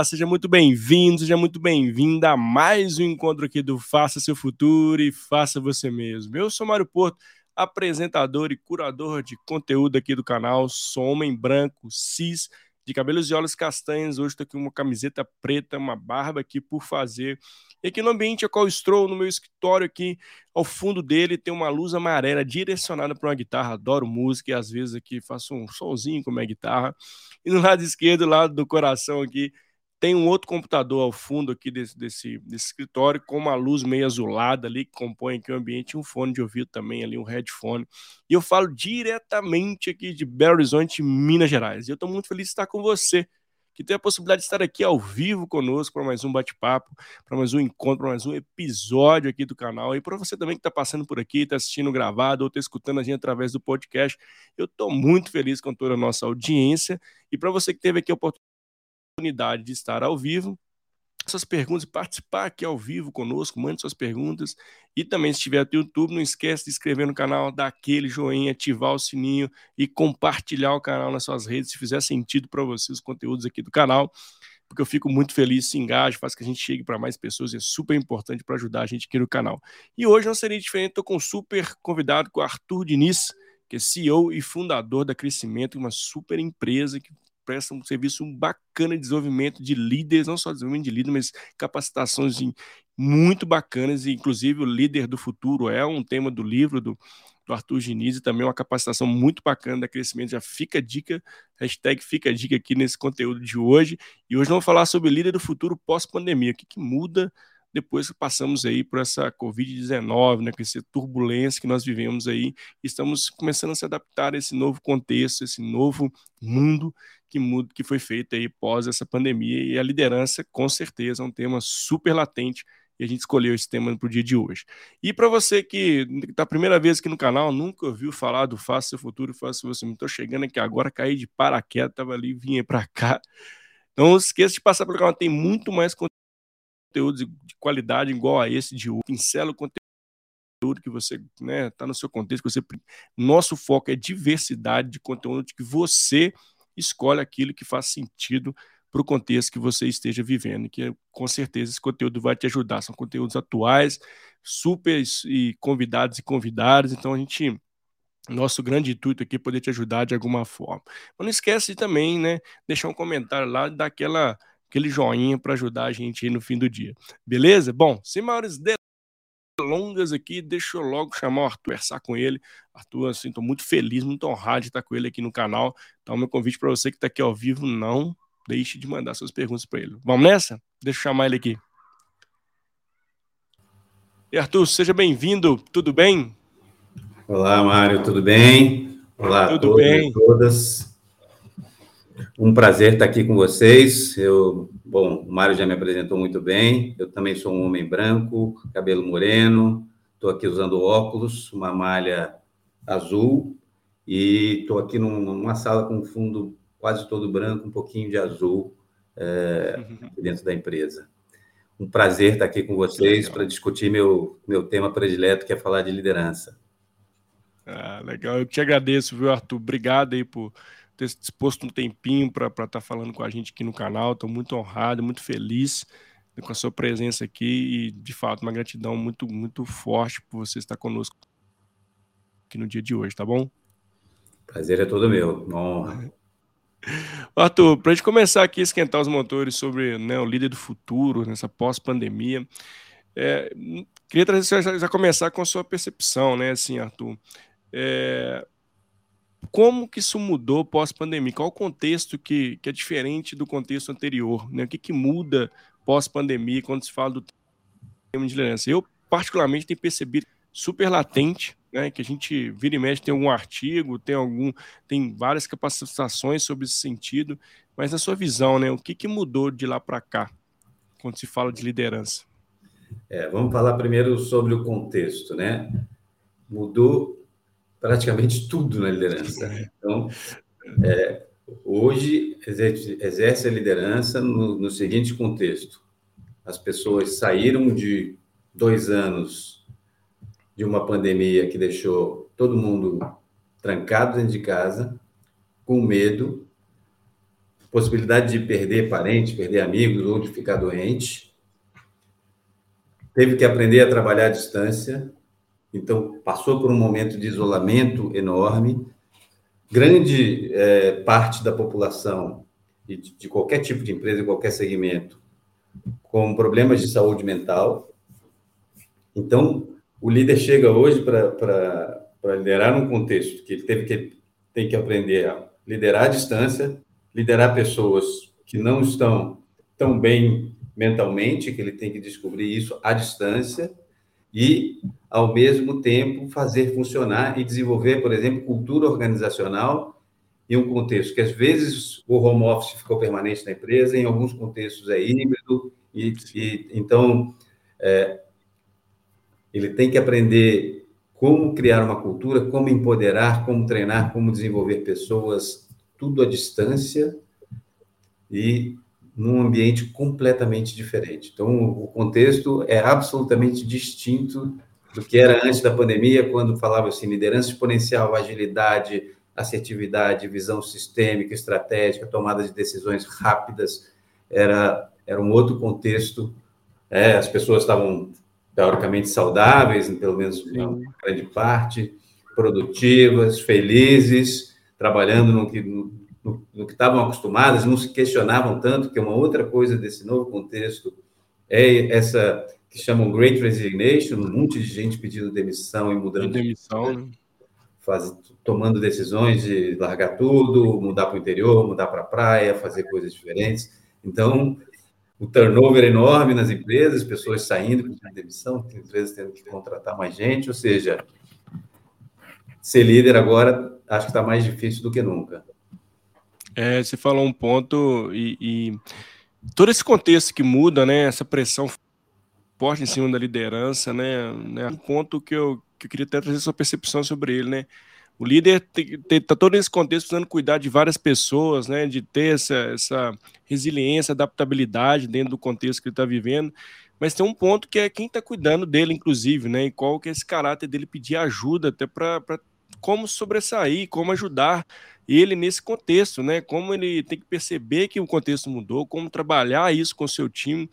Olá! Seja muito bem-vindo, seja muito bem-vinda a mais um encontro aqui do Faça Seu Futuro e Faça Você Mesmo. Eu sou Mário Porto, apresentador e curador de conteúdo aqui do canal. Sou homem branco, cis, de cabelos e olhos castanhos. Hoje estou aqui com uma camiseta preta, uma barba aqui por fazer. E aqui no ambiente a qual estou, no meu escritório aqui, ao fundo dele tem uma luz amarela direcionada para uma guitarra. Adoro música e às vezes aqui faço um solzinho com a minha guitarra. E no lado esquerdo, lado do coração aqui, tem um outro computador ao fundo aqui desse, desse, desse escritório, com uma luz meio azulada ali, que compõe aqui o ambiente, um fone de ouvido também ali, um headphone. E eu falo diretamente aqui de Belo Horizonte, Minas Gerais. E eu estou muito feliz de estar com você, que tem a possibilidade de estar aqui ao vivo conosco para mais um bate-papo, para mais um encontro, para mais um episódio aqui do canal. E para você também que está passando por aqui, está assistindo gravado ou está escutando a gente através do podcast, eu estou muito feliz com toda a nossa audiência. E para você que teve aqui a oportunidade oportunidade de estar ao vivo, suas perguntas e participar aqui ao vivo conosco, mande suas perguntas. E também, se estiver no YouTube, não esquece de inscrever no canal, dar aquele joinha, ativar o sininho e compartilhar o canal nas suas redes, se fizer sentido para você os conteúdos aqui do canal, porque eu fico muito feliz, se engaja, faz que a gente chegue para mais pessoas, é super importante para ajudar a gente aqui no canal. E hoje não seria diferente, estou com um super convidado, com o Arthur Diniz, que é CEO e fundador da Crescimento, uma super empresa que presta um serviço bacana de desenvolvimento de líderes, não só desenvolvimento de líderes, mas capacitações muito bacanas, e inclusive o líder do futuro é um tema do livro do, do Arthur Diniz e também uma capacitação muito bacana da crescimento. Já fica a dica, hashtag fica a dica aqui nesse conteúdo de hoje. E hoje vamos falar sobre líder do futuro pós-pandemia, o que, que muda depois que passamos aí por essa Covid-19, né, com essa turbulência que nós vivemos aí, estamos começando a se adaptar a esse novo contexto, esse novo mundo que, muda, que foi feito aí pós essa pandemia, e a liderança, com certeza, é um tema super latente, e a gente escolheu esse tema para o dia de hoje. E para você que está a primeira vez aqui no canal, nunca ouviu falar do Faça Seu Futuro, Faça Você, estou chegando aqui agora, caí de paraquedas, estava ali, vinha para cá. Não esqueça de passar pelo canal, tem muito mais conteúdo de qualidade igual a esse de hoje. Pincela o conteúdo que você está né, tá no seu contexto. Você... Nosso foco é diversidade de conteúdo que você escolhe aquilo que faz sentido para o contexto que você esteja vivendo, que com certeza esse conteúdo vai te ajudar. São conteúdos atuais, super e convidados e convidadas, então a gente nosso grande intuito aqui é poder te ajudar de alguma forma. Mas não esquece também, né, deixar um comentário lá daquela aquele joinha para ajudar a gente aí no fim do dia. Beleza? Bom, sem maiores delongas aqui, deixa eu logo chamar o Arthur, conversar com ele. Arthur, assim, estou muito feliz, muito honrado de estar com ele aqui no canal. Então, meu convite para você que está aqui ao vivo, não deixe de mandar suas perguntas para ele. Vamos nessa? Deixa eu chamar ele aqui. E Arthur, seja bem-vindo, tudo bem? Olá, Mário, tudo bem? Olá tudo a todos bem. todas. Um prazer estar aqui com vocês. Eu, bom, o Mário já me apresentou muito bem. Eu também sou um homem branco, cabelo moreno. Estou aqui usando óculos, uma malha azul e estou aqui num, numa sala com fundo quase todo branco, um pouquinho de azul é, dentro da empresa. Um prazer estar aqui com vocês para discutir meu, meu tema predileto, que é falar de liderança. Ah, legal. Eu te agradeço, viu, Arthur? Obrigado aí por ter disposto um tempinho para estar tá falando com a gente aqui no canal. Estou muito honrado, muito feliz com a sua presença aqui e, de fato, uma gratidão muito, muito forte por você estar conosco aqui no dia de hoje, tá bom? Prazer é todo meu, uma honra. Arthur, para a gente começar aqui a esquentar os motores sobre né, o líder do futuro, nessa pós-pandemia, é, queria trazer, já, já, começar com a sua percepção, né, assim, Arthur. É, como que isso mudou pós-pandemia? Qual o contexto que, que é diferente do contexto anterior? Né? O que, que muda pós-pandemia quando se fala do tema de liderança? Eu, particularmente, tenho percebido super latente, né, que a gente vira e mexe, tem algum artigo, tem algum, tem várias capacitações sobre esse sentido, mas na sua visão, né, o que, que mudou de lá para cá, quando se fala de liderança? É, vamos falar primeiro sobre o contexto, né? Mudou praticamente tudo na liderança. Então, é, hoje exerce, exerce, a liderança no, no seguinte contexto: as pessoas saíram de dois anos de uma pandemia que deixou todo mundo trancado dentro de casa, com medo, possibilidade de perder parentes, perder amigos ou de ficar doente. Teve que aprender a trabalhar à distância, então passou por um momento de isolamento enorme. Grande é, parte da população, de, de qualquer tipo de empresa, qualquer segmento, com problemas de saúde mental. Então, o líder chega hoje para liderar num contexto que ele teve que, tem que aprender a liderar à distância, liderar pessoas que não estão tão bem mentalmente, que ele tem que descobrir isso à distância e, ao mesmo tempo, fazer funcionar e desenvolver, por exemplo, cultura organizacional em um contexto que, às vezes, o home office ficou permanente na empresa, em alguns contextos é híbrido, e, e então é, ele tem que aprender como criar uma cultura, como empoderar, como treinar, como desenvolver pessoas tudo à distância e num ambiente completamente diferente. Então, o contexto é absolutamente distinto do que era antes da pandemia, quando falava assim, liderança exponencial, agilidade, assertividade, visão sistêmica, estratégica, tomada de decisões rápidas, era, era um outro contexto. É, as pessoas estavam teoricamente saudáveis, pelo menos uma grande parte, produtivas, felizes, trabalhando no que, no, no, que estavam acostumadas, não se questionavam tanto, que é uma outra coisa desse novo contexto é essa que chamam Great Resignation, um monte de gente pedindo demissão e mudando. Demissão, né? Faz, tomando decisões de largar tudo, mudar para o interior, mudar para a praia, fazer coisas diferentes. Então, o turnover enorme nas empresas, pessoas saindo pedindo demissão, empresas tendo que contratar mais gente, ou seja, ser líder agora acho que está mais difícil do que nunca. É, você falou um ponto e, e, todo esse contexto que muda, né? Essa pressão forte em cima da liderança, né? né um ponto que eu, que eu queria até trazer sua percepção sobre ele, né? O líder está todo nesse contexto precisando cuidar de várias pessoas, né? De ter essa, essa resiliência, adaptabilidade dentro do contexto que ele está vivendo. Mas tem um ponto que é quem está cuidando dele, inclusive, né? E qual que é esse caráter dele pedir ajuda até para como sobressair, como ajudar ele nesse contexto, né? Como ele tem que perceber que o contexto mudou, como trabalhar isso com o seu time.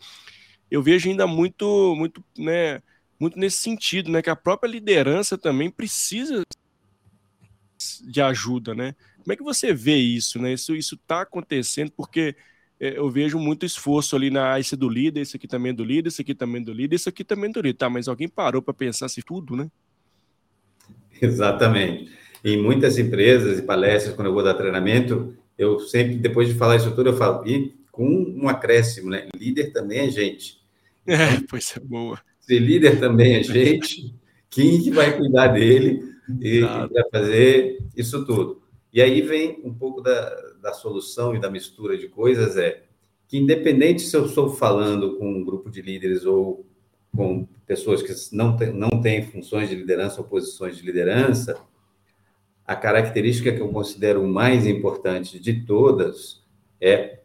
Eu vejo ainda muito, muito, né? Muito nesse sentido, né? Que a própria liderança também precisa de ajuda, né? Como é que você vê isso, né? Isso isso está acontecendo porque é, eu vejo muito esforço ali na esse do líder, esse aqui também é do líder, esse aqui também é do líder, esse aqui também é do líder, tá? Mas alguém parou para pensar se tudo, né? Exatamente. Em muitas empresas e palestras, quando eu vou dar treinamento, eu sempre, depois de falar isso tudo, eu falo, e com um acréscimo, né? Líder também é gente. É, então, pois é boa. Se líder também é gente, quem que vai cuidar dele e, vai fazer isso tudo? E aí vem um pouco da, da solução e da mistura de coisas, é que independente se eu estou falando com um grupo de líderes ou com pessoas que não, tem, não têm funções de liderança ou posições de liderança, a característica que eu considero mais importante de todas é,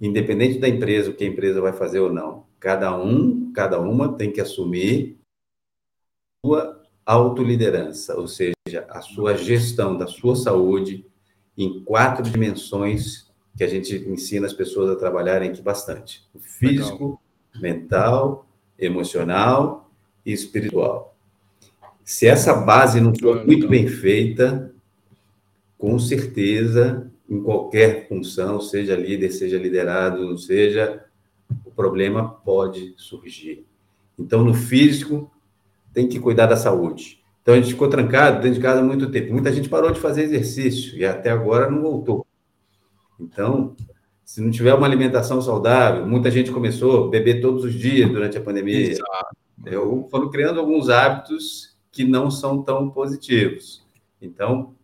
independente da empresa, o que a empresa vai fazer ou não, cada um, cada uma tem que assumir sua autoliderança, ou seja, a sua gestão da sua saúde em quatro dimensões que a gente ensina as pessoas a trabalharem aqui bastante: o físico, Legal. mental, emocional e espiritual. Se essa base não for muito bem feita, com certeza, em qualquer função, seja líder, seja liderado, seja, o problema pode surgir. Então, no físico, tem que cuidar da saúde. Então, a gente ficou trancado dentro de casa muito tempo. Muita gente parou de fazer exercício e até agora não voltou. Então, se não tiver uma alimentação saudável, muita gente começou a beber todos os dias durante a pandemia. Exato. Eu, foram criando alguns hábitos que não são tão positivos. Então,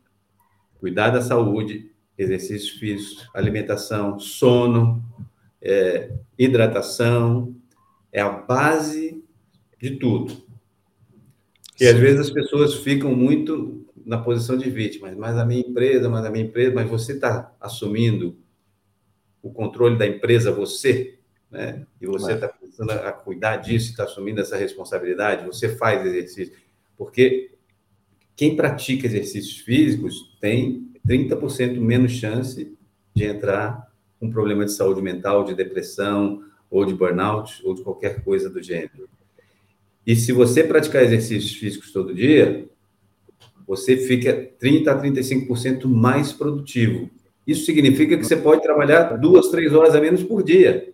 cuidar da saúde, exercícios físicos, alimentação, sono, é, hidratação, é a base de tudo. E às vezes as pessoas ficam muito na posição de vítima, mas a minha empresa, mas a minha empresa, mas você está assumindo o controle da empresa você, né? E você está começando a cuidar disso, está assumindo essa responsabilidade, você faz exercício. Porque quem pratica exercícios físicos tem 30% menos chance de entrar um problema de saúde mental, de depressão, ou de burnout, ou de qualquer coisa do gênero. E se você praticar exercícios físicos todo dia, você fica 30% a 35% mais produtivo. Isso significa que você pode trabalhar duas, três horas a menos por dia.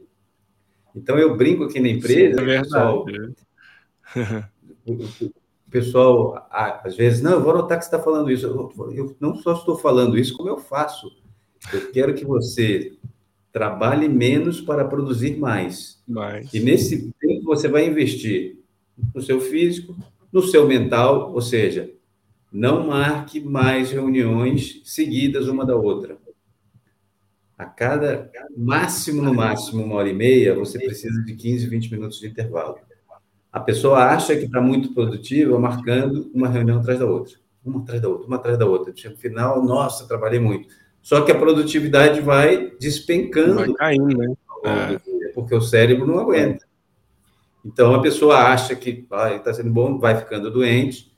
Então, eu brinco aqui na empresa, Sim, é pessoal, o pessoal, às vezes, não, eu vou notar que você está falando isso. Eu não só estou falando isso, como eu faço. Eu quero que você trabalhe menos para produzir mais. mais. E nesse tempo você vai investir no seu físico, no seu mental, ou seja, não marque mais reuniões seguidas uma da outra. A cada máximo, no máximo, uma hora e meia, você precisa de 15, 20 minutos de intervalo. A pessoa acha que está muito produtiva marcando uma reunião atrás da outra, uma atrás da outra, uma atrás da outra. No final, nossa, trabalhei muito. Só que a produtividade vai despencando. Vai caindo, né? É. Porque o cérebro não aguenta. Então, a pessoa acha que está sendo bom, vai ficando doente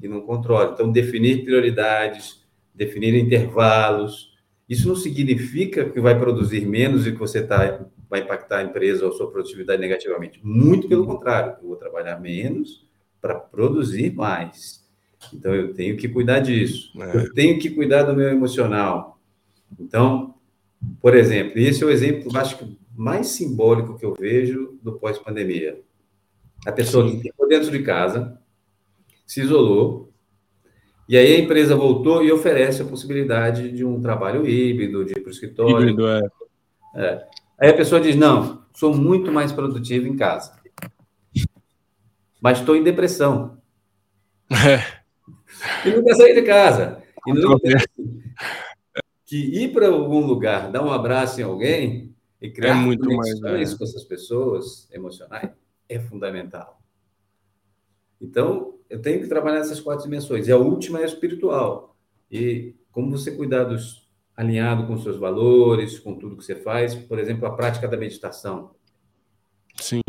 e não controla. Então, definir prioridades, definir intervalos, isso não significa que vai produzir menos e que você tá, vai impactar a empresa ou a sua produtividade negativamente. Muito pelo contrário, eu vou trabalhar menos para produzir mais. Então, eu tenho que cuidar disso. É. Eu tenho que cuidar do meu emocional. Então, por exemplo, esse é o exemplo, acho que mais simbólico que eu vejo do pós-pandemia. A pessoa que ficou dentro de casa, se isolou, e aí a empresa voltou e oferece a possibilidade de um trabalho híbrido, de ir para o escritório. Híbrido, é. é. Aí a pessoa diz: não, sou muito mais produtivo em casa. Mas estou em depressão. É. E não quer sair de casa. E não quer... Que ir para algum lugar, dar um abraço em alguém e criar é muito mais, é. com essas pessoas emocionais é fundamental. Então, eu tenho que trabalhar nessas quatro dimensões. E a última é a espiritual. E como você cuidar dos alinhado com seus valores, com tudo que você faz, por exemplo, a prática da meditação. Sim.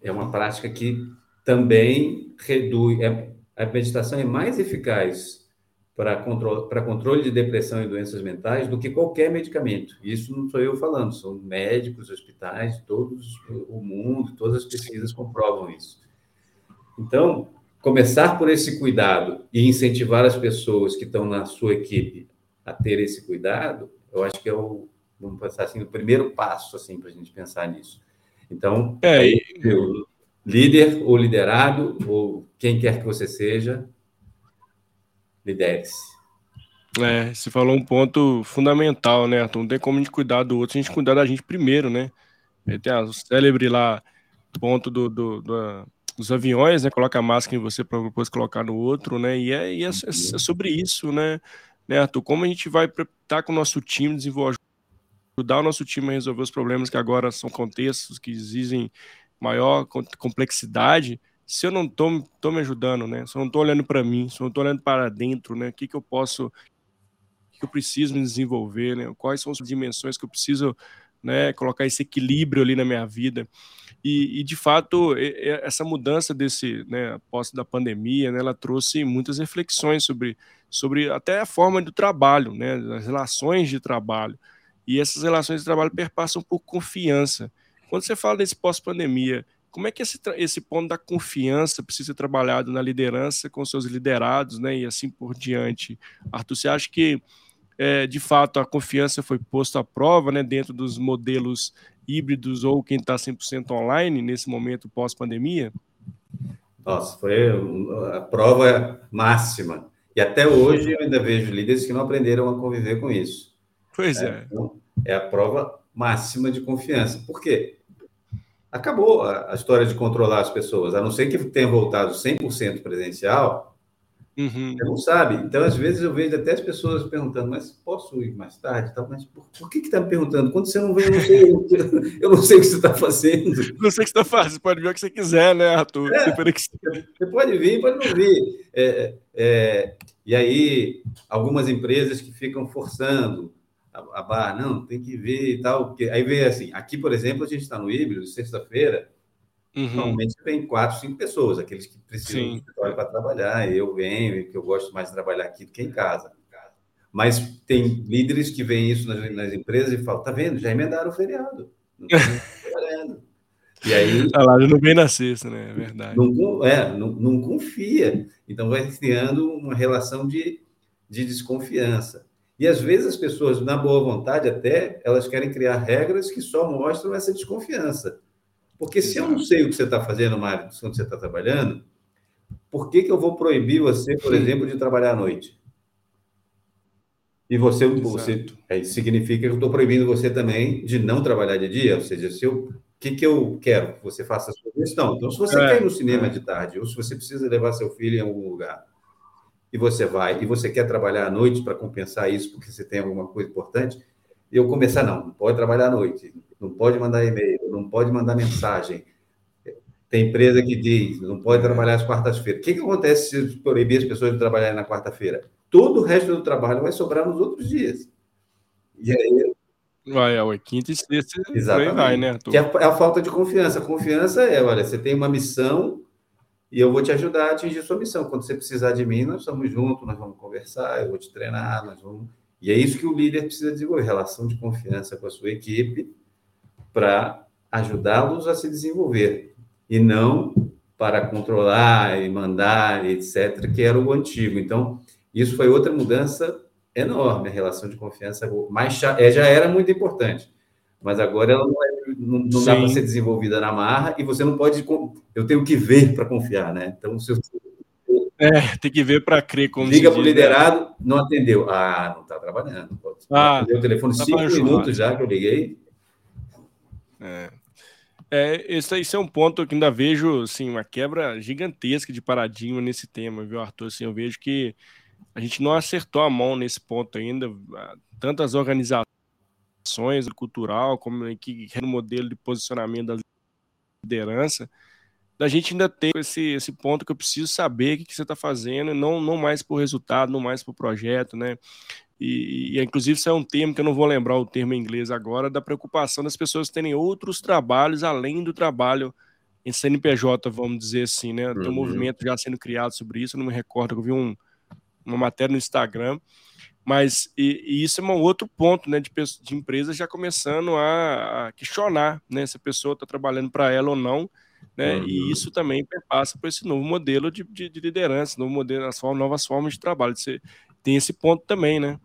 É uma prática que também reduz. É, a meditação é mais eficaz para controle, para controle de depressão e doenças mentais do que qualquer medicamento. Isso não sou eu falando, são médicos, hospitais, todos o mundo, todas as pesquisas comprovam isso. Então, começar por esse cuidado e incentivar as pessoas que estão na sua equipe a ter esse cuidado, eu acho que é o, vamos pensar assim, o primeiro passo assim para a gente pensar nisso. Então, é, aí, líder ou liderado ou quem quer que você seja, lidere-se. É, você falou um ponto fundamental, né, Arthur? Não tem como a gente cuidar do outro, a gente cuidar da gente primeiro, né? Tem a célebre lá, ponto do, do, do os aviões, né? Coloca a máscara em você para depois colocar no outro, né? E é, e é, é, é sobre isso, né, né, Arthur? Como a gente vai estar tá com o nosso time, desenvolver, ajudar o nosso time a resolver os problemas que agora são contextos que exigem maior complexidade, se eu não estou me ajudando, né? Se eu não estou olhando para mim, se eu não estou olhando para dentro, né? O que, que eu posso, o que eu preciso me desenvolver, né? Quais são as dimensões que eu preciso, né? Colocar esse equilíbrio ali na minha vida. E, e, de fato, essa mudança desse, né, após da pandemia, né, ela trouxe muitas reflexões sobre, sobre até a forma do trabalho, né, as relações de trabalho. E essas relações de trabalho perpassam por confiança. Quando você fala desse pós-pandemia, como é que esse, esse ponto da confiança precisa ser trabalhado na liderança com seus liderados, né, e assim por diante? Arthur, você acha que, é, de fato, a confiança foi posta à prova, né, dentro dos modelos híbridos ou quem está 100% online nesse momento pós-pandemia? Nossa, foi a prova máxima. E até hoje eu ainda vejo líderes que não aprenderam a conviver com isso. Pois é. É, então, é a prova máxima de confiança. Por quê? Acabou a, a história de controlar as pessoas. A não ser que tenha voltado 100% presencial, Uhum. Você não sabe. Então, às vezes, eu vejo até as pessoas perguntando, mas posso ir mais tarde? Mas por, por que está me perguntando? Quando você não vem, eu não sei, eu, não sei o que você está fazendo. Não sei o que você está fazendo, pode ver o que você quiser, né, Arthur? É, você pode vir, pode não vir. É, é, e aí, algumas empresas que ficam forçando a, a barra, não, tem que vir e tal. Porque, aí vem assim, aqui, por exemplo, a gente está no híbrido, sexta-feira, Uhum. Normalmente vem quatro, cinco pessoas, aqueles que precisam Sim. de escritório para trabalhar. Eu venho, que eu gosto mais de trabalhar aqui do que em casa. Mas tem líderes que veem isso nas, nas empresas e falam: tá vendo, já emendaram o feriado. Não trabalhando. E aí. Ah lá, não vem na sexta, né? É verdade. Não, é, não, não confia. Então vai criando uma relação de, de desconfiança. E às vezes as pessoas, na boa vontade até, elas querem criar regras que só mostram essa desconfiança. Porque se eu não sei o que você está fazendo, Mário, quando você está trabalhando, por que, que eu vou proibir você, por exemplo, de trabalhar à noite? E você, você é, significa que eu estou proibindo você também de não trabalhar de dia, ou seja, se eu o que, que eu quero que você faça a sua gestão. Então, se você é, quer ir no cinema é. de tarde, ou se você precisa levar seu filho em algum lugar, e você vai, e você quer trabalhar à noite para compensar isso, porque você tem alguma coisa importante, e eu começar, não, não pode trabalhar à noite, não pode mandar e-mail, não pode mandar mensagem. Tem empresa que diz, não pode trabalhar às quartas-feiras. O que, que acontece se proibir as pessoas de trabalharem na quarta-feira? Todo o resto do trabalho vai sobrar nos outros dias. E aí Vai, é, quinta e sexta, Exatamente. vai, né? Que é, é a falta de confiança. Confiança é, olha, você tem uma missão e eu vou te ajudar a atingir sua missão. Quando você precisar de mim, nós estamos juntos, nós vamos conversar, eu vou te treinar, nós vamos... E é isso que o líder precisa desenvolver, relação de confiança com a sua equipe para ajudá-los a se desenvolver e não para controlar e mandar, etc., que era o antigo. Então, isso foi outra mudança enorme a relação de confiança, mas é, já era muito importante. Mas agora ela não, é, não, não dá para ser desenvolvida na marra e você não pode. Eu tenho que ver para confiar, né? Então, se eu, é, tem que ver para crer como Liga para o né? liderado, não atendeu. Ah, não está trabalhando. Ah, o telefone tá cinco minutos já que eu liguei. É. É, esse, esse é um ponto que ainda vejo assim, uma quebra gigantesca de paradigma nesse tema, viu, Arthur? Assim, eu vejo que a gente não acertou a mão nesse ponto ainda. Tantas organizações cultural como que no modelo de posicionamento da liderança, da gente ainda ter esse, esse ponto que eu preciso saber o que, que você está fazendo, não, não mais por resultado, não mais por projeto, né? E, e, inclusive isso é um termo que eu não vou lembrar o termo em inglês agora, da preocupação das pessoas terem outros trabalhos além do trabalho em CNPJ, vamos dizer assim, né? Tem um uhum. movimento já sendo criado sobre isso, eu não me recordo, eu vi um, uma matéria no Instagram, mas e, e isso é um outro ponto, né, de, de empresas já começando a, a questionar, né, se a pessoa está trabalhando para ela ou não, né, uhum. e isso também passa por esse novo modelo de, de, de liderança, novo modelo, as formas, novas formas de trabalho. Você tem esse ponto também, né?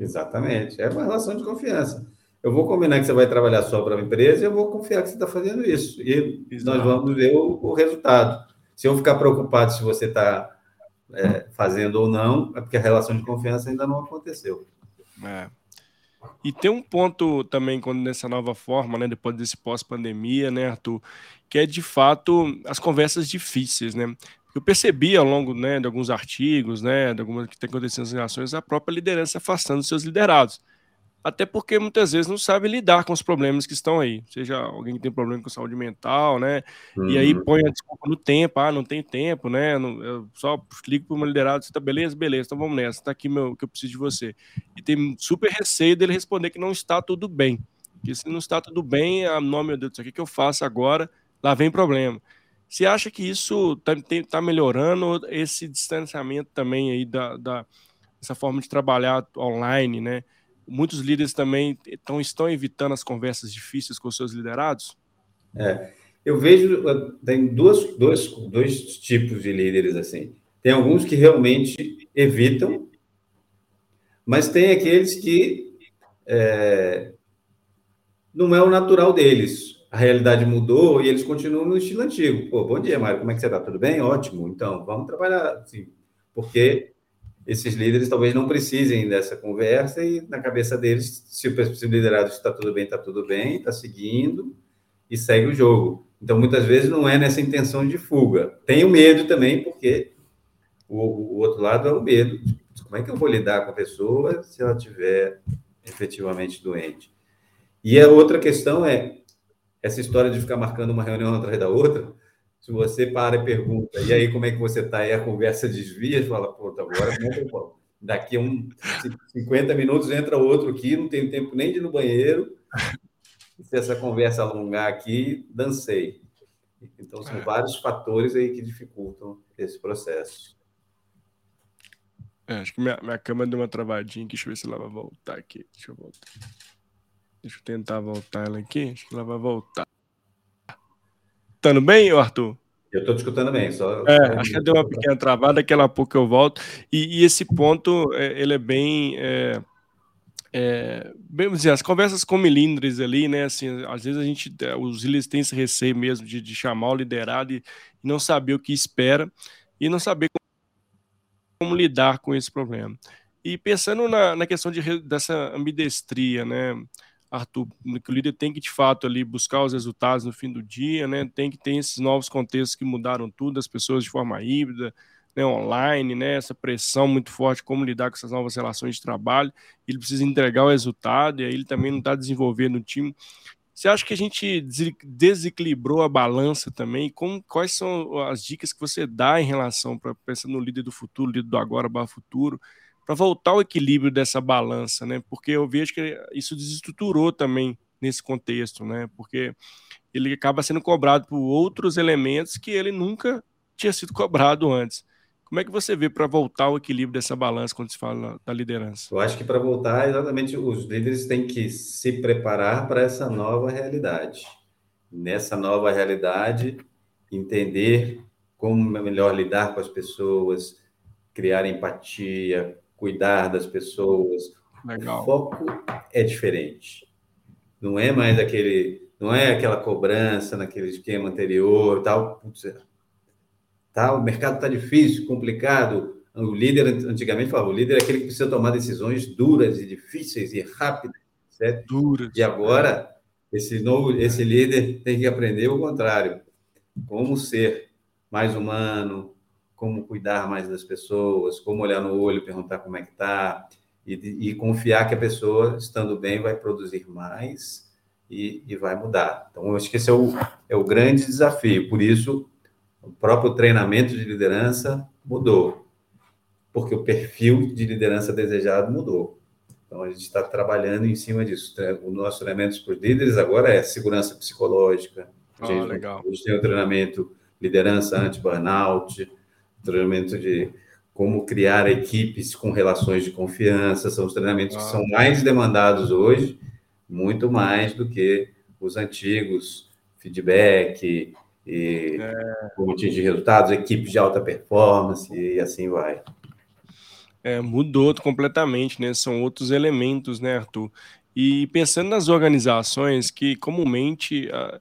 Exatamente, é uma relação de confiança. Eu vou combinar que você vai trabalhar só para a empresa e eu vou confiar que você está fazendo isso. E nós vamos ver o, o resultado. Se eu ficar preocupado se você está é, fazendo ou não, é porque a relação de confiança ainda não aconteceu. É. E tem um ponto também quando nessa nova forma, né, depois desse pós-pandemia, né, Arthur, que é de fato as conversas difíceis, né? Eu percebi ao longo né, de alguns artigos, né, de algumas que tem acontecido nas relações, a própria liderança afastando seus liderados até porque muitas vezes não sabe lidar com os problemas que estão aí. Seja alguém que tem problema com saúde mental, né? Uhum. E aí uhum. põe a desculpa no tempo, ah, não tem tempo, né? Não, eu só ligo para o meu liderado, você tá beleza, beleza, então vamos nessa, tá aqui meu que eu preciso de você. E tem super receio dele responder que não está tudo bem. Porque se não está tudo bem, ah, não, meu Deus do céu, o que, que eu faço agora? Lá vem problema. Você acha que isso está tá melhorando esse distanciamento também aí da, da essa forma de trabalhar online, né? muitos líderes também estão, estão evitando as conversas difíceis com seus liderados? É, eu vejo, tem duas, dois, dois tipos de líderes assim. Tem alguns que realmente evitam, mas tem aqueles que é, não é o natural deles. A realidade mudou e eles continuam no estilo antigo. Pô, bom dia, Mário, como é que você está? Tudo bem? Ótimo. Então, vamos trabalhar assim, porque esses líderes talvez não precisem dessa conversa e na cabeça deles, se o liderado está tudo bem, está tudo bem, está seguindo e segue o jogo. Então, muitas vezes não é nessa intenção de fuga. Tem o medo também, porque o, o outro lado é o medo. Como é que eu vou lidar com a pessoa se ela estiver efetivamente doente? E a outra questão é essa história de ficar marcando uma reunião atrás da outra se você para e pergunta, e aí como é que você está? E a conversa desvia, fala, pô, tá agora daqui a um 50 minutos entra outro aqui, não tenho tempo nem de ir no banheiro. Se essa conversa alongar aqui, dancei. Então, são é. vários fatores aí que dificultam esse processo. É, acho que minha, minha câmera deu uma travadinha aqui. Deixa eu ver se ela vai voltar aqui. Deixa eu voltar. Deixa eu tentar voltar ela aqui. Acho que ela vai voltar. Tá bem, Arthur? Eu estou te escutando bem, só. É, acho que deu uma pequena travada, daqui a pouco eu volto. E, e esse ponto, é, ele é bem. É, é, bem dizer, as conversas com milindres ali, né? Assim, às vezes a gente, é, os líderes têm esse receio mesmo de, de chamar o liderado e, e não saber o que espera e não saber como, como lidar com esse problema. E pensando na, na questão de, dessa ambidestria, né? Arthur, que o líder tem que de fato ali buscar os resultados no fim do dia, né? Tem que ter esses novos contextos que mudaram tudo, as pessoas de forma híbrida, né, online, né, essa pressão muito forte, como lidar com essas novas relações de trabalho. Ele precisa entregar o resultado e aí ele também não está desenvolvendo o time. Você acha que a gente desequilibrou a balança também? Como, quais são as dicas que você dá em relação para pensar no líder do futuro, líder do agora para futuro? Para voltar ao equilíbrio dessa balança, né? Porque eu vejo que isso desestruturou também nesse contexto, né? Porque ele acaba sendo cobrado por outros elementos que ele nunca tinha sido cobrado antes. Como é que você vê para voltar ao equilíbrio dessa balança quando se fala da liderança? Eu acho que para voltar, exatamente, os líderes têm que se preparar para essa nova realidade. Nessa nova realidade, entender como melhor lidar com as pessoas, criar empatia, cuidar das pessoas. Legal. O foco é diferente. Não é mais aquele, não é aquela cobrança naquele esquema anterior, tal. Tá, o mercado está difícil, complicado. O líder, antigamente falava, o líder é aquele que precisa tomar decisões duras e difíceis e rápidas, certo? Duras. E agora, esse novo, esse líder tem que aprender o contrário. Como ser mais humano, como cuidar mais das pessoas, como olhar no olho, perguntar como é que está, e, e, confiar que a pessoa, estando bem, vai produzir mais e, e, vai mudar. Então, eu acho que esse é o, é o grande desafio. Por isso, o próprio treinamento de liderança mudou, porque o perfil de liderança desejado mudou. Então, a gente está trabalhando em cima disso. O nosso treinamento para os líderes agora é segurança psicológica. A gente, legal. a gente tem o treinamento liderança anti-burnout, treinamento de como criar equipes com relações de confiança, são os treinamentos ah. que são mais demandados hoje, muito mais do que os antigos, feedback, e é. como atingir resultados, equipes de alta performance e assim vai. É, mudou completamente, né? São outros elementos, né, Arthur? E pensando nas organizações que comumente uh,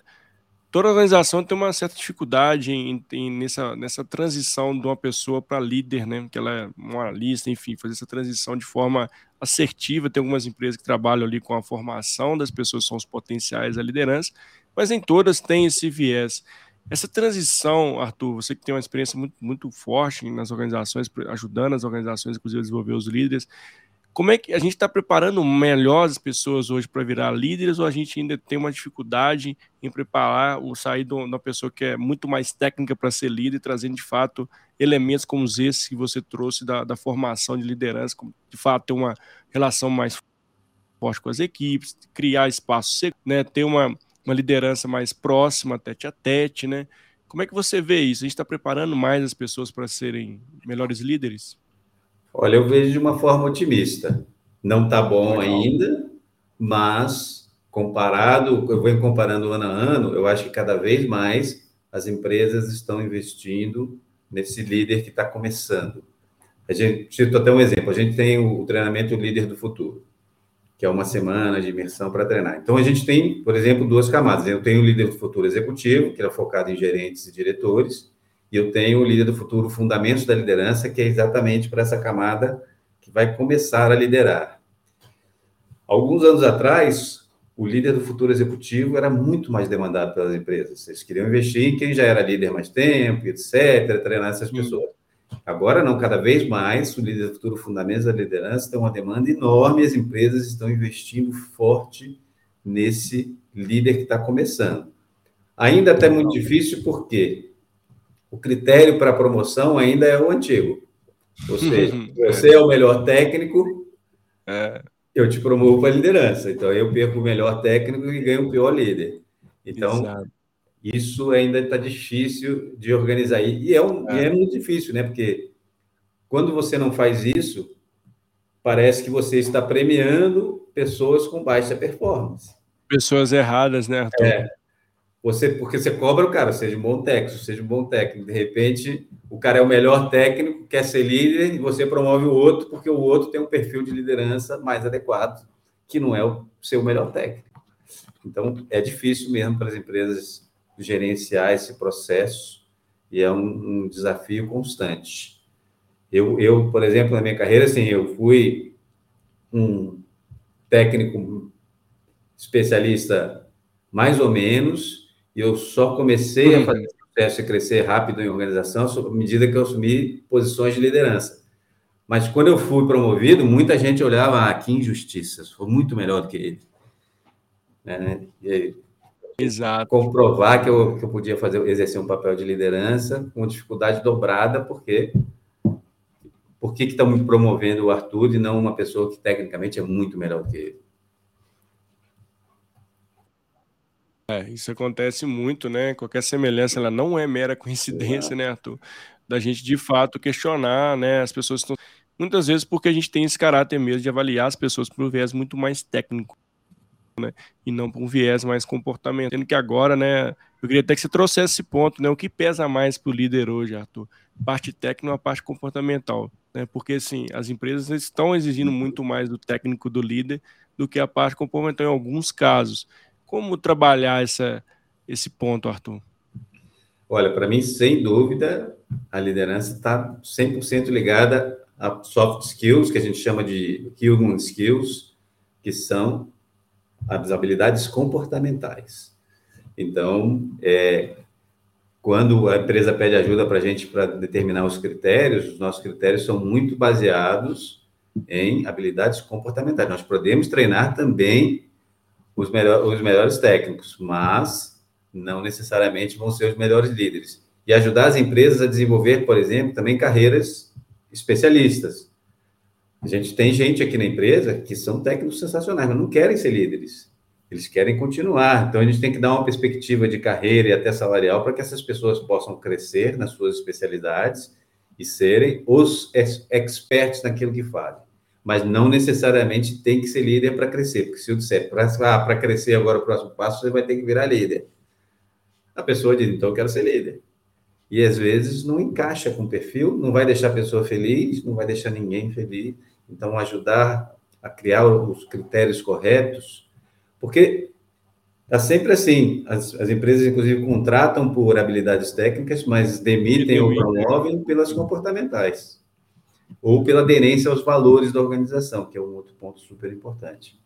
toda organização tem uma certa dificuldade em, em, nessa, nessa transição de uma pessoa para líder, né? Que ela é moralista, enfim, fazer essa transição de forma assertiva. Tem algumas empresas que trabalham ali com a formação das pessoas são os potenciais da liderança, mas em todas tem esse viés. Essa transição, Arthur, você que tem uma experiência muito, muito forte nas organizações, ajudando as organizações, inclusive, a desenvolver os líderes, como é que a gente está preparando melhor as pessoas hoje para virar líderes ou a gente ainda tem uma dificuldade em preparar ou sair de uma pessoa que é muito mais técnica para ser líder, trazendo de fato elementos como esses que você trouxe da, da formação de liderança, como de fato ter uma relação mais forte com as equipes, criar espaço, né, ter uma, uma liderança mais próxima, tete a tete, né? Como é que você vê isso? A gente está preparando mais as pessoas para serem melhores líderes? Olha, eu vejo de uma forma otimista. Não está bom Legal. ainda, mas comparado, eu vou comparando ano a ano, eu acho que cada vez mais as empresas estão investindo nesse líder que está começando. A gente, cito até um exemplo, a gente tem o treinamento Líder do Futuro, que é uma semana de imersão para treinar. Então, a gente tem, por exemplo, duas camadas. Eu tenho o Líder do Futuro Executivo, que é focado em gerentes e diretores, e eu tenho o Líder do Futuro Fundamentos da Liderança, que é exatamente para essa camada que vai começar a liderar. Alguns anos atrás, o líder do futuro executivo era muito mais demandado pelas empresas. Eles queriam investir em quem já era líder mais tempo, etc., treinar essas pessoas. Agora, não, cada vez mais, o líder do futuro Fundamentos da Liderança tem uma demanda enorme e as empresas estão investindo forte nesse líder que está começando. Ainda até muito difícil, porque o critério para promoção ainda é o antigo. Ou seja, você é o melhor técnico, é. eu te promovo para a liderança. Então, eu perco o melhor técnico e ganho o pior líder. Então, Exato. isso ainda está difícil de organizar. E é, um, é. E é muito difícil, né? Porque quando você não faz isso, parece que você está premiando pessoas com baixa performance. Pessoas erradas, né, Arthur? É. Você, porque você cobra o cara, seja um bom técnico, seja um bom técnico. De repente, o cara é o melhor técnico, quer ser líder, e você promove o outro, porque o outro tem um perfil de liderança mais adequado, que não é o seu melhor técnico. Então, é difícil mesmo para as empresas gerenciar esse processo, e é um, um desafio constante. Eu, eu, por exemplo, na minha carreira, assim, eu fui um técnico especialista mais ou menos, eu só comecei a fazer sucesso e crescer rápido em organização à medida que eu assumi posições de liderança. Mas quando eu fui promovido, muita gente olhava, ah, que injustiça, sou muito melhor do que ele. Né? E Exato. comprovar que eu, que eu podia fazer, exercer um papel de liderança com dificuldade dobrada, porque por que estão me promovendo o Arthur e não uma pessoa que tecnicamente é muito melhor que ele? É, isso acontece muito, né? Qualquer semelhança, ela não é mera coincidência, né, Arthur? Da gente de fato questionar, né? As pessoas estão. Muitas vezes porque a gente tem esse caráter mesmo de avaliar as pessoas por um viés muito mais técnico, né? E não por um viés mais comportamental. Sendo que agora, né? Eu queria até que você trouxesse esse ponto, né? O que pesa mais para o líder hoje, Arthur? Parte técnica ou a parte comportamental? Né? Porque, assim, as empresas estão exigindo muito mais do técnico do líder do que a parte comportamental em alguns casos. Como trabalhar essa, esse ponto, Arthur? Olha, para mim, sem dúvida, a liderança está 100% ligada a soft skills, que a gente chama de human skills, que são as habilidades comportamentais. Então, é, quando a empresa pede ajuda para a gente para determinar os critérios, os nossos critérios são muito baseados em habilidades comportamentais. Nós podemos treinar também os, melhor, os melhores técnicos, mas não necessariamente vão ser os melhores líderes. E ajudar as empresas a desenvolver, por exemplo, também carreiras especialistas. A gente tem gente aqui na empresa que são técnicos sensacionais, mas não querem ser líderes. Eles querem continuar. Então, a gente tem que dar uma perspectiva de carreira e até salarial para que essas pessoas possam crescer nas suas especialidades e serem os experts naquilo que fazem mas não necessariamente tem que ser líder para crescer, porque se eu disser para ah, crescer agora o próximo passo, você vai ter que virar líder. A pessoa diz, então eu quero ser líder. E às vezes não encaixa com o perfil, não vai deixar a pessoa feliz, não vai deixar ninguém feliz. Então, ajudar a criar os critérios corretos, porque está sempre assim: as, as empresas, inclusive, contratam por habilidades técnicas, mas demitem ou promovem pelas comportamentais ou pela aderência aos valores da organização, que é um outro ponto super importante.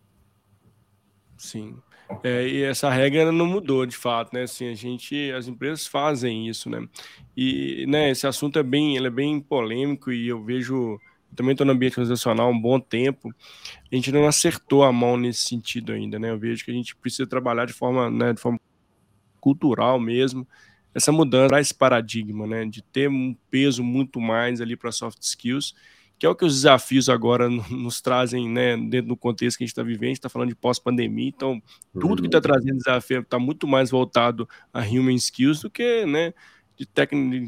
Sim. É, e essa regra não mudou de fato, né? Assim, a gente, as empresas fazem isso, né? E, né, esse assunto é bem, ele é bem polêmico e eu vejo, também estou no ambiente organizacional há um bom tempo, a gente não acertou a mão nesse sentido ainda, né? Eu vejo que a gente precisa trabalhar de forma, né, de forma cultural mesmo, essa mudança, esse paradigma, né, de ter um peso muito mais ali para soft skills, que é o que os desafios agora nos trazem, né, dentro do contexto que a gente está vivendo, a gente está falando de pós-pandemia, então tudo que está uhum. trazendo desafio está muito mais voltado a human skills do que, né, de,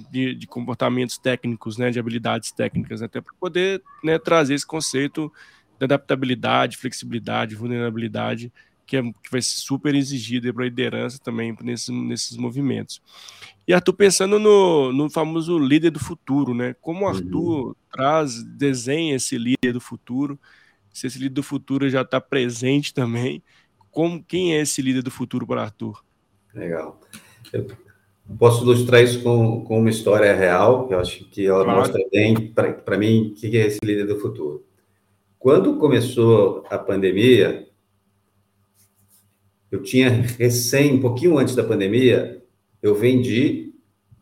de, de comportamentos técnicos, né, de habilidades técnicas, né, até para poder né, trazer esse conceito de adaptabilidade, flexibilidade, vulnerabilidade que, é, que vai ser super exigido para a liderança também nesses, nesses movimentos. E Arthur, pensando no, no famoso líder do futuro, né? Como o Arthur uhum. traz, desenha esse líder do futuro, se esse líder do futuro já está presente também, como, quem é esse líder do futuro para Arthur? Legal. Eu posso ilustrar isso com, com uma história real, que eu acho que ela claro. mostra bem, para mim, o que é esse líder do futuro. Quando começou a pandemia, eu tinha recém, um pouquinho antes da pandemia, eu vendi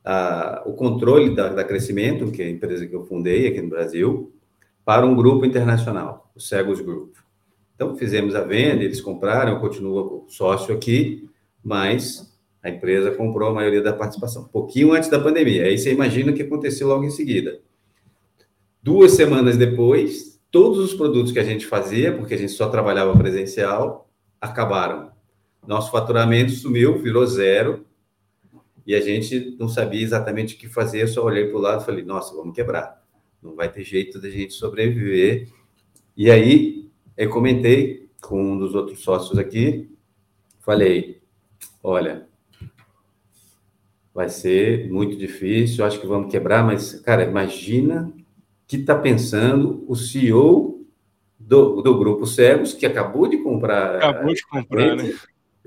a, o controle da, da Crescimento, que é a empresa que eu fundei aqui no Brasil, para um grupo internacional, o Cegos Group. Então, fizemos a venda, eles compraram, eu continuo sócio aqui, mas a empresa comprou a maioria da participação, um pouquinho antes da pandemia. Aí você imagina o que aconteceu logo em seguida. Duas semanas depois, todos os produtos que a gente fazia, porque a gente só trabalhava presencial, acabaram. Nosso faturamento sumiu, virou zero, e a gente não sabia exatamente o que fazer. Eu só olhei para o lado e falei: nossa, vamos quebrar. não vai ter jeito da gente sobreviver. E aí, eu comentei com um dos outros sócios aqui, falei, olha, vai ser muito difícil, acho que vamos quebrar, mas, cara, imagina que está pensando o CEO do, do Grupo Cegos, que acabou de comprar. Acabou de comprar, né?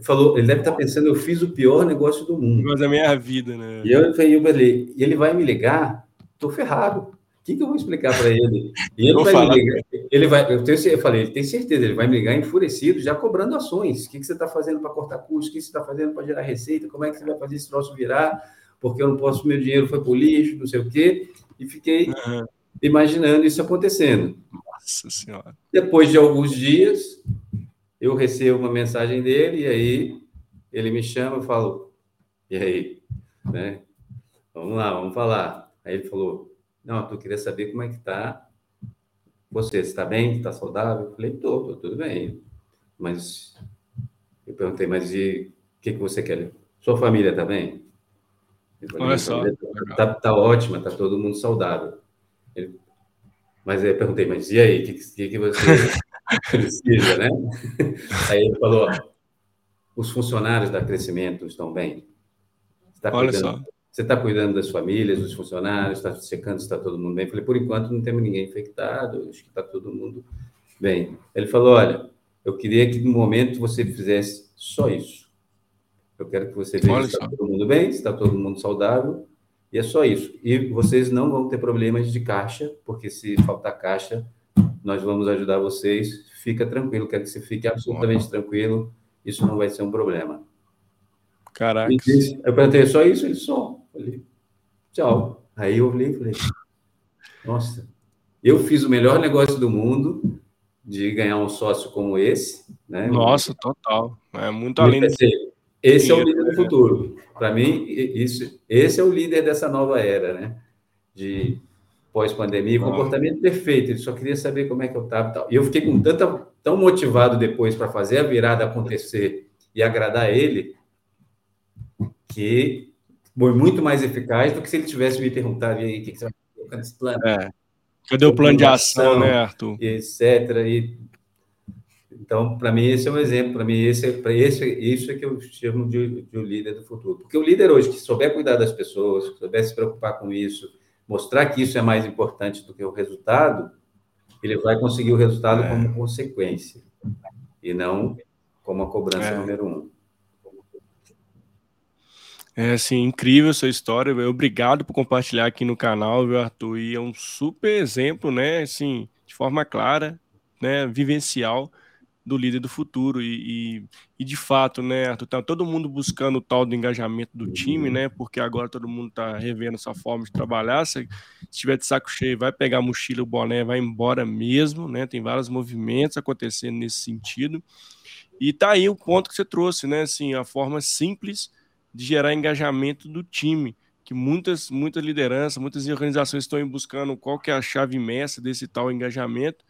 Ele falou, ele deve estar pensando, eu fiz o pior negócio do mundo. Mas da minha vida, né? E eu falei, ele vai me ligar, tô ferrado. O que, que eu vou explicar para ele? E ele vai falar. me ligar, ele vai, eu, tenho, eu falei, ele tem certeza, ele vai me ligar enfurecido, já cobrando ações. O que, que você está fazendo para cortar custos? O que você está fazendo para gerar receita? Como é que você vai fazer esse troço virar? Porque eu não posso, meu dinheiro foi para o lixo, não sei o quê. E fiquei uhum. imaginando isso acontecendo. Nossa Senhora. Depois de alguns dias, eu recebo uma mensagem dele, e aí ele me chama e falo, e aí? Né? Vamos lá, vamos falar. Aí ele falou, não, tu queria saber como é que tá você, está bem? Está saudável? Eu falei, tô, tô tudo bem. Mas eu perguntei, mas e o que, que você quer? Sua família está bem? Falei, Olha só. Está tá, tá ótima, está todo mundo saudável. Ele, mas eu perguntei, mas e aí, o que, que, que você precisa, né? Aí ele falou, os funcionários da Crescimento estão bem? Tá Olha cuidando, só. Você está cuidando das famílias, dos funcionários, está checando se está todo mundo bem? Eu falei, por enquanto não temos ninguém infectado, acho que está todo mundo bem. Ele falou, olha, eu queria que no momento você fizesse só isso. Eu quero que você veja se está todo mundo bem, se está todo mundo saudável, e é só isso. E vocês não vão ter problemas de caixa, porque se faltar caixa, nós vamos ajudar vocês. Fica tranquilo, quero que você fique absolutamente tranquilo, isso não vai ser um problema. Caraca. eu perguntei, é só isso? Ele só. Falei, tchau. Aí eu olhei e falei, nossa, eu fiz o melhor negócio do mundo de ganhar um sócio como esse. Né? Nossa, total. É muito além pensei, Esse é o líder do futuro. Para mim, isso, esse é o líder dessa nova era, né? De pós-pandemia, comportamento perfeito. Ele só queria saber como é que eu estava. E eu fiquei com tanta, tão motivado depois para fazer a virada acontecer e agradar ele, que foi muito mais eficaz do que se ele tivesse me perguntado, e aí, o que, você vai colocar nesse plano? É. Cadê o plano de ação, né, Arthur? Etc. E, então, para mim, esse é um exemplo. Para mim, esse, para esse, isso é que eu chamo de, de um líder do futuro. Porque o líder hoje que souber cuidar das pessoas, que souber se preocupar com isso, mostrar que isso é mais importante do que o resultado, ele vai conseguir o resultado é. como consequência e não como a cobrança é. número um. É assim, incrível sua história. Obrigado por compartilhar aqui no canal, viu, Arthur? E é um super exemplo, né? Assim, de forma clara, né? Vivencial do líder do futuro. E, e, e, de fato, né, Arthur, tá todo mundo buscando o tal do engajamento do time, né? Porque agora todo mundo está revendo essa forma de trabalhar. Se estiver de saco cheio, vai pegar a mochila, o boné, vai embora mesmo, né? Tem vários movimentos acontecendo nesse sentido. E tá aí o ponto que você trouxe, né? Assim, a forma simples de gerar engajamento do time, que muitas, muitas lideranças, muitas organizações estão buscando qual que é a chave mestra desse tal engajamento,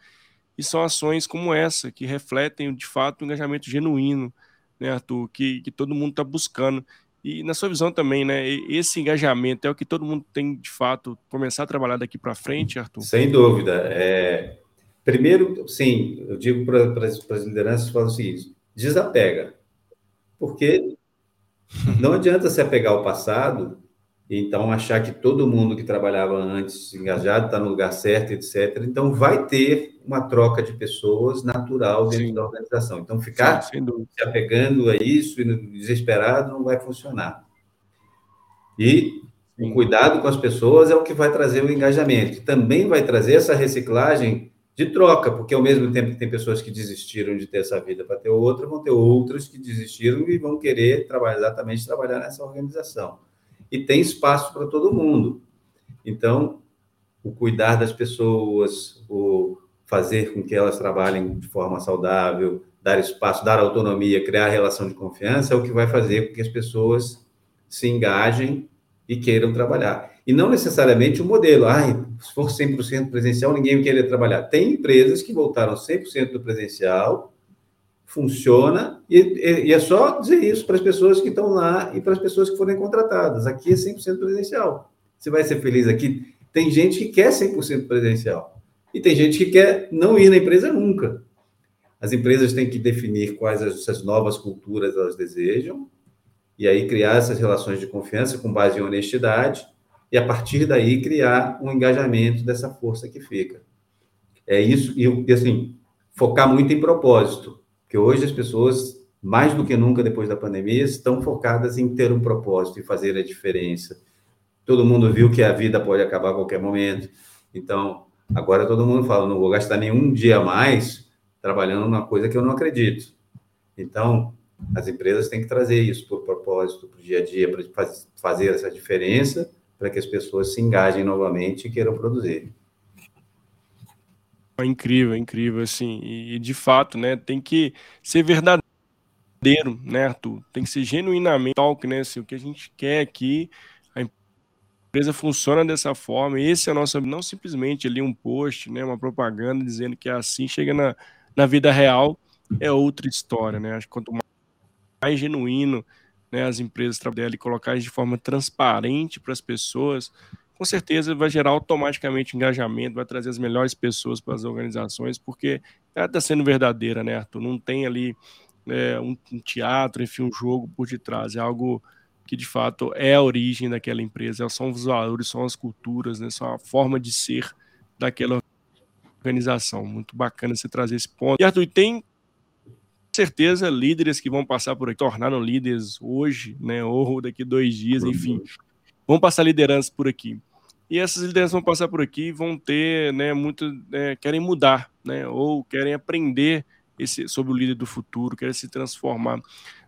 e são ações como essa, que refletem, de fato, o engajamento genuíno, né, Arthur, que, que todo mundo está buscando. E na sua visão também, né, esse engajamento é o que todo mundo tem, de fato, começar a trabalhar daqui para frente, Arthur? Sem dúvida. É... Primeiro, sim, eu digo para as lideranças, falo o seguinte, desapega, porque não adianta você pegar o passado então achar que todo mundo que trabalhava antes engajado está no lugar certo, etc. Então vai ter uma troca de pessoas natural dentro Sim. da organização. Então ficar Sim, se apegando a isso e desesperado não vai funcionar. E o cuidado com as pessoas é o que vai trazer o engajamento. Também vai trazer essa reciclagem de troca, porque ao mesmo tempo que tem pessoas que desistiram de ter essa vida para ter outra, vão ter outras que desistiram e vão querer trabalhar exatamente trabalhar nessa organização. E tem espaço para todo mundo. Então, o cuidar das pessoas, o fazer com que elas trabalhem de forma saudável, dar espaço, dar autonomia, criar relação de confiança é o que vai fazer com que as pessoas se engajem e queiram trabalhar. E não necessariamente o modelo, ah, se for 100% presencial, ninguém vai querer trabalhar. Tem empresas que voltaram 100% do presencial, funciona, e, e, é só dizer isso para as pessoas que estão lá e para as pessoas que forem contratadas. Aqui é 100% presencial. Você vai ser feliz aqui? Tem gente que quer 100% presencial e tem gente que quer não ir na empresa nunca. As empresas têm que definir quais essas novas culturas elas desejam e aí criar essas relações de confiança com base em honestidade e a partir daí criar um engajamento dessa força que fica. É isso e assim focar muito em propósito, porque hoje as pessoas mais do que nunca depois da pandemia estão focadas em ter um propósito e fazer a diferença. Todo mundo viu que a vida pode acabar a qualquer momento, então agora todo mundo fala não vou gastar nenhum dia a mais trabalhando numa coisa que eu não acredito. Então, as empresas têm que trazer isso por propósito, para o dia a dia, para fazer essa diferença, para que as pessoas se engajem novamente e queiram produzir. É incrível, é incrível, assim, e de fato, né, tem que ser verdadeiro, né, Arthur? Tem que ser genuinamente talk, né, assim, o que a gente quer aqui, a empresa funciona dessa forma, esse é o nosso, não simplesmente ali um post, né, uma propaganda dizendo que é assim, chega na, na vida real é outra história, né? Acho que quanto mais genuíno né, as empresas trabalharem e colocar de forma transparente para as pessoas, com certeza vai gerar automaticamente engajamento, vai trazer as melhores pessoas para as organizações, porque ela está sendo verdadeira, né, Arthur? Não tem ali é, um, um, teatro, enfim, um jogo por detrás, é algo que de fato é a origem daquela empresa, são os valores, são as culturas, né, são a forma de ser daquela organização. Muito bacana você trazer esse ponto. E Arthur, tem certeza líderes que vão passar por aqui, tornaram líderes hoje, né, ou daqui dois dias, enfim, vão passar lideranças por aqui. E essas lideranças vão passar por aqui, vão ter, né, muito, né, querem mudar, né, ou querem aprender esse, sobre o líder do futuro, querem se transformar.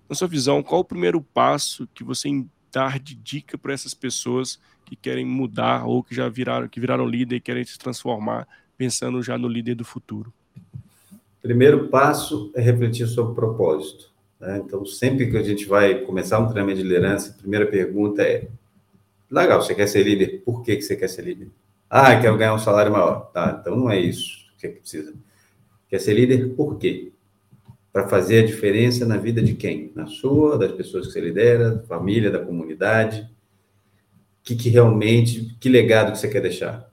Na sua visão, qual o primeiro passo que você dar de dica para essas pessoas que querem mudar ou que já viraram, que viraram líder e querem se transformar pensando já no líder do futuro? Primeiro passo é refletir sobre o propósito. Né? Então, sempre que a gente vai começar um treinamento de liderança, a primeira pergunta é: legal, você quer ser líder? Por que, que você quer ser líder? Ah, quero ganhar um salário maior. Tá, então não é isso que precisa. Quer ser líder por quê? Para fazer a diferença na vida de quem? Na sua, das pessoas que você lidera, da família, da comunidade. Que, que realmente, que legado que você quer deixar?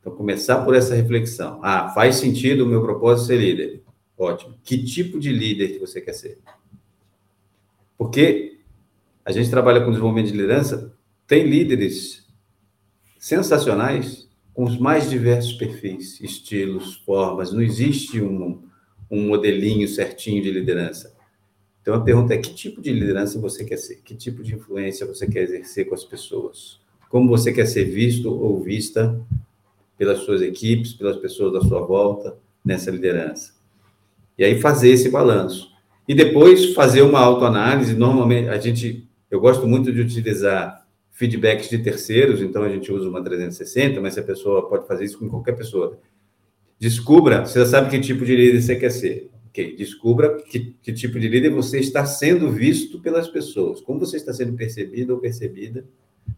Então, começar por essa reflexão. Ah, faz sentido o meu propósito ser líder? Ótimo. Que tipo de líder que você quer ser? Porque a gente trabalha com desenvolvimento de liderança, tem líderes sensacionais com os mais diversos perfis, estilos, formas. Não existe um, um modelinho certinho de liderança. Então, a pergunta é: que tipo de liderança você quer ser? Que tipo de influência você quer exercer com as pessoas? Como você quer ser visto ou vista pelas suas equipes, pelas pessoas da sua volta nessa liderança. E aí fazer esse balanço. E depois fazer uma autoanálise. Normalmente, a gente, eu gosto muito de utilizar feedbacks de terceiros, então a gente usa uma 360, mas a pessoa pode fazer isso com qualquer pessoa. Descubra, você já sabe que tipo de líder você quer ser. Ok, descubra que, que tipo de líder você está sendo visto pelas pessoas, como você está sendo percebido ou percebida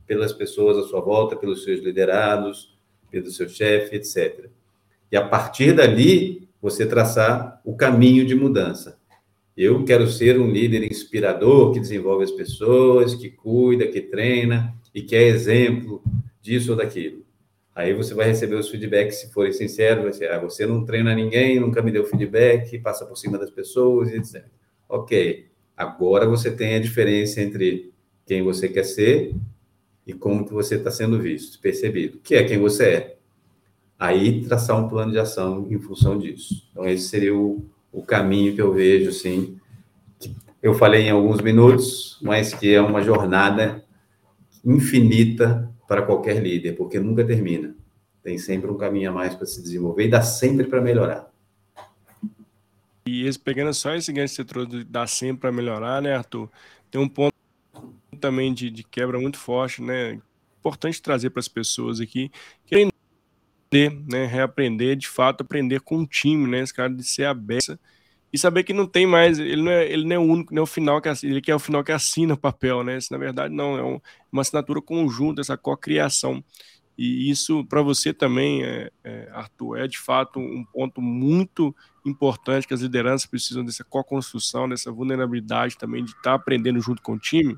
pelas pessoas à sua volta, pelos seus liderados, pelo seu chefe, etc. E a partir dali, você traçar o caminho de mudança. Eu quero ser um líder inspirador que desenvolve as pessoas, que cuida, que treina e que é exemplo disso ou daquilo. Aí você vai receber os feedbacks, se forem sinceros, vai ser, ah, você não treina ninguém, nunca me deu feedback, passa por cima das pessoas, etc. Ok, agora você tem a diferença entre quem você quer ser e como que você está sendo visto, percebido, que é quem você é. Aí traçar um plano de ação em função disso. Então esse seria o, o caminho que eu vejo, assim. Eu falei em alguns minutos, mas que é uma jornada infinita para qualquer líder, porque nunca termina. Tem sempre um caminho a mais para se desenvolver e dá sempre para melhorar. E esse, pegando só esse gancho que você trouxe, dá sempre para melhorar, né, Arthur? Tem um ponto também de, de quebra muito forte, né? Importante trazer para as pessoas aqui que é aprender, né? Reaprender, de fato, aprender com o time, né? Esse cara de ser aberto e saber que não tem mais, ele não é, ele não é o único, não é o final que ele quer o final que assina o papel, né? Isso, na verdade, não, é um, uma assinatura conjunta, essa cocriação. E isso, para você também, é, é, Arthur, é de fato um ponto muito importante que as lideranças precisam dessa co-construção, dessa vulnerabilidade também, de estar tá aprendendo junto com o time?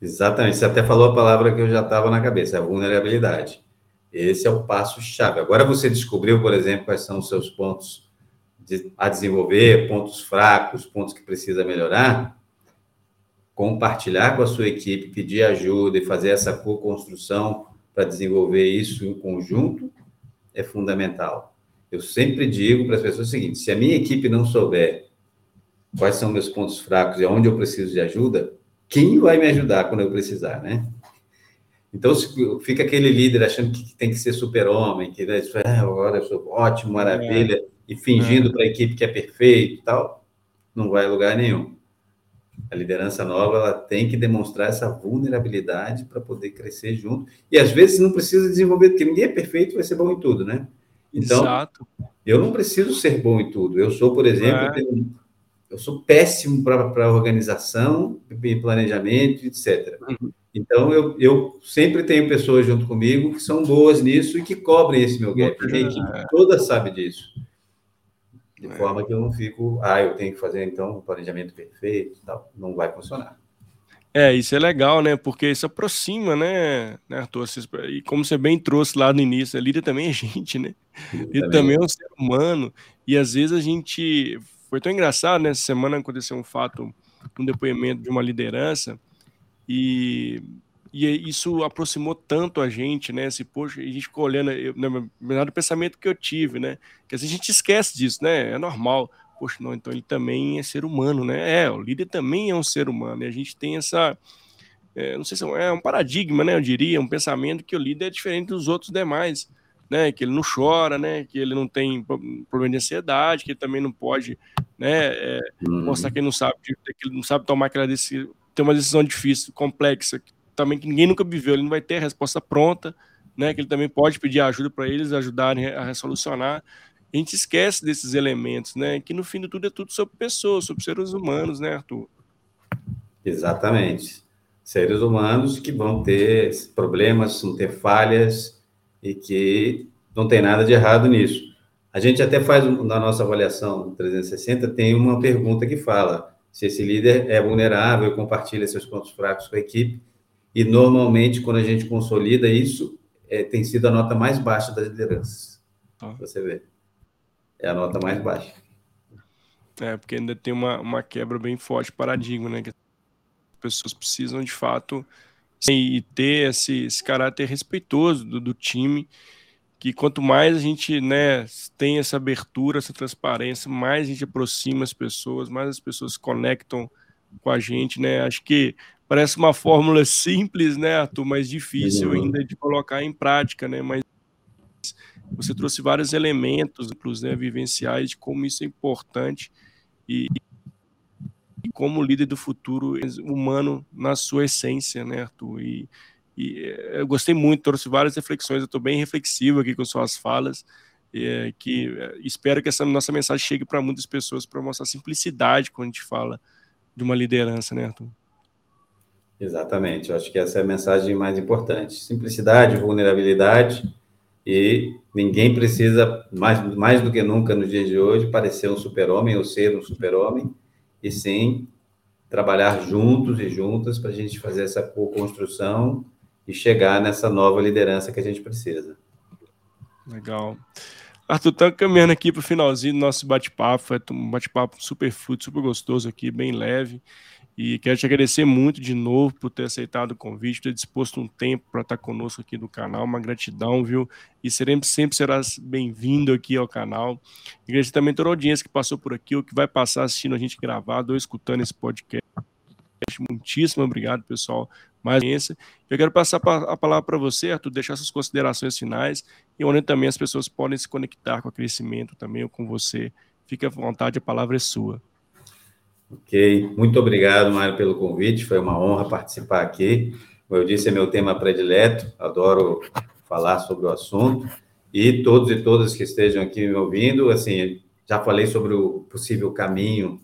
Exatamente, você até falou a palavra que eu já estava na cabeça, a vulnerabilidade. Esse é o passo-chave. Agora você descobriu, por exemplo, quais são os seus pontos de, a desenvolver, pontos fracos, pontos que precisa melhorar. Compartilhar com a sua equipe, pedir ajuda e fazer essa co-construção para desenvolver isso em conjunto é fundamental. Eu sempre digo para as pessoas o seguinte: se a minha equipe não souber quais são meus pontos fracos e onde eu preciso de ajuda, quem vai me ajudar quando eu precisar, né? Então, fica aquele líder achando que tem que ser super-homem, que né, agora eu sou ótimo, maravilha, é. e fingindo é. para a equipe que é perfeito e tal, não vai a lugar nenhum. A liderança nova ela tem que demonstrar essa vulnerabilidade para poder crescer junto. E às vezes não precisa desenvolver, porque ninguém é perfeito, vai ser bom em tudo, né? Então, Exato. eu não preciso ser bom em tudo. Eu sou, por exemplo, é. eu, eu sou péssimo para organização, planejamento, etc. Uhum. Então, eu, eu sempre tenho pessoas junto comigo que são boas nisso e que cobrem esse meu gap. A equipe toda sabe disso. De é. forma que eu não fico, ah, eu tenho que fazer então um planejamento perfeito, tal. não vai funcionar. É, isso é legal, né? Porque isso aproxima, né, né Arthur? E como você bem trouxe lá no início, a líder também é gente, né? Líder também é um ser humano. E às vezes a gente. Foi tão engraçado, né? Essa semana aconteceu um fato, um depoimento de uma liderança e, e isso aproximou tanto a gente, né? Se, poxa, a gente ficou olhando, eu, no melhor pensamento que eu tive, né? Que a gente esquece disso, né? É normal. Poxa, não, então ele também é ser humano, né? É, o líder também é um ser humano. E a gente tem essa. É, não sei se é, é um paradigma, né? Eu diria, um pensamento que o líder é diferente dos outros demais. Né, que ele não chora, né, que ele não tem problema de ansiedade, que ele também não pode, né, é, mostrar que ele não sabe, que ele não sabe tomar aquela decisão, ter uma decisão difícil, complexa, que também que ninguém nunca viveu, ele não vai ter a resposta pronta, né? Que ele também pode pedir ajuda para eles ajudarem a resolucionar. A gente esquece desses elementos, né? Que no fim de tudo é tudo sobre pessoas, sobre seres humanos, né, Arthur? Exatamente. Seres humanos que vão ter problemas, vão ter falhas e que não tem nada de errado nisso. A gente até faz na nossa avaliação 360 tem uma pergunta que fala: se esse líder é vulnerável, compartilha seus pontos fracos com a equipe. E normalmente, quando a gente consolida isso, é, tem sido a nota mais baixa das lideranças. Ah. Você vê. É a nota mais baixa. É, porque ainda tem uma, uma quebra bem forte de paradigma, né? Que as pessoas precisam, de fato, e ter esse, esse caráter respeitoso do, do time que quanto mais a gente né, tem essa abertura, essa transparência, mais a gente aproxima as pessoas, mais as pessoas se conectam com a gente, né? Acho que parece uma fórmula simples, né, Arthur, mas difícil uhum. ainda de colocar em prática, né? Mas você trouxe vários elementos, né, vivenciais de como isso é importante e, e como líder do futuro humano na sua essência, né, Arthur? E, e eh, eu gostei muito, trouxe várias reflexões, eu estou bem reflexivo aqui com suas falas, é, que é, espero que essa nossa mensagem chegue para muitas pessoas para mostrar simplicidade quando a gente fala de uma liderança, né, Arthur? Exatamente, eu acho que essa é a mensagem mais importante. Simplicidade, vulnerabilidade, e ninguém precisa, mais, mais do que nunca nos dias de hoje, parecer um super-homem ou ser um super-homem, e sim trabalhar juntos e juntas para a gente fazer essa co-construção e chegar nessa nova liderança que a gente precisa. Legal. Arthur, estamos caminhando aqui para o finalzinho do nosso bate-papo. Foi um bate-papo super fluido, super gostoso aqui, bem leve. E quero te agradecer muito de novo por ter aceitado o convite, ter disposto um tempo para estar conosco aqui no canal. Uma gratidão, viu? E sempre, sempre serás bem-vindo aqui ao canal. E agradecer também toda a audiência que passou por aqui, ou que vai passar assistindo a gente gravado ou escutando esse podcast. Muitíssimo obrigado, pessoal, mais audiência. Eu quero passar a palavra para você, Arthur, deixar suas considerações finais e onde também as pessoas podem se conectar com o crescimento também ou com você. Fique à vontade, a palavra é sua. Ok, muito obrigado, Mário, pelo convite. Foi uma honra participar aqui. Como eu disse, é meu tema predileto, adoro falar sobre o assunto. E todos e todas que estejam aqui me ouvindo, assim, já falei sobre o possível caminho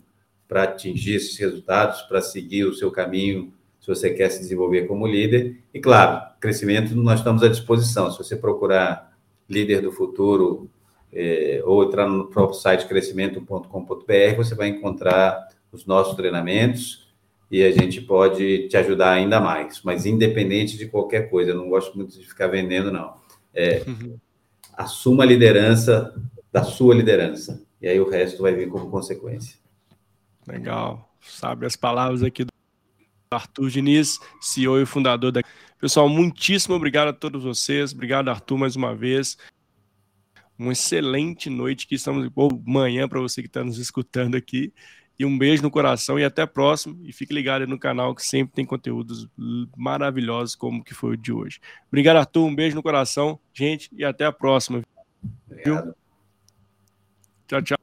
para atingir esses resultados, para seguir o seu caminho se você quer se desenvolver como líder. E, claro, crescimento nós estamos à disposição. Se você procurar líder do futuro é, ou entrar no próprio site crescimento.com.br, você vai encontrar os nossos treinamentos e a gente pode te ajudar ainda mais. Mas independente de qualquer coisa, eu não gosto muito de ficar vendendo, não. É, uhum. Assuma a liderança da sua liderança, e aí o resto vai vir como consequência. Legal. Sabe as palavras aqui do Arthur Diniz, CEO e fundador da. Pessoal, muitíssimo obrigado a todos vocês. Obrigado, Arthur, mais uma vez. Uma excelente noite que estamos ou manhã para você que está nos escutando aqui. E um beijo no coração e até a próxima. E fique ligado no canal que sempre tem conteúdos maravilhosos como que foi o de hoje. Obrigado, Arthur. Um beijo no coração, gente, e até a próxima. Obrigado. Tchau, tchau.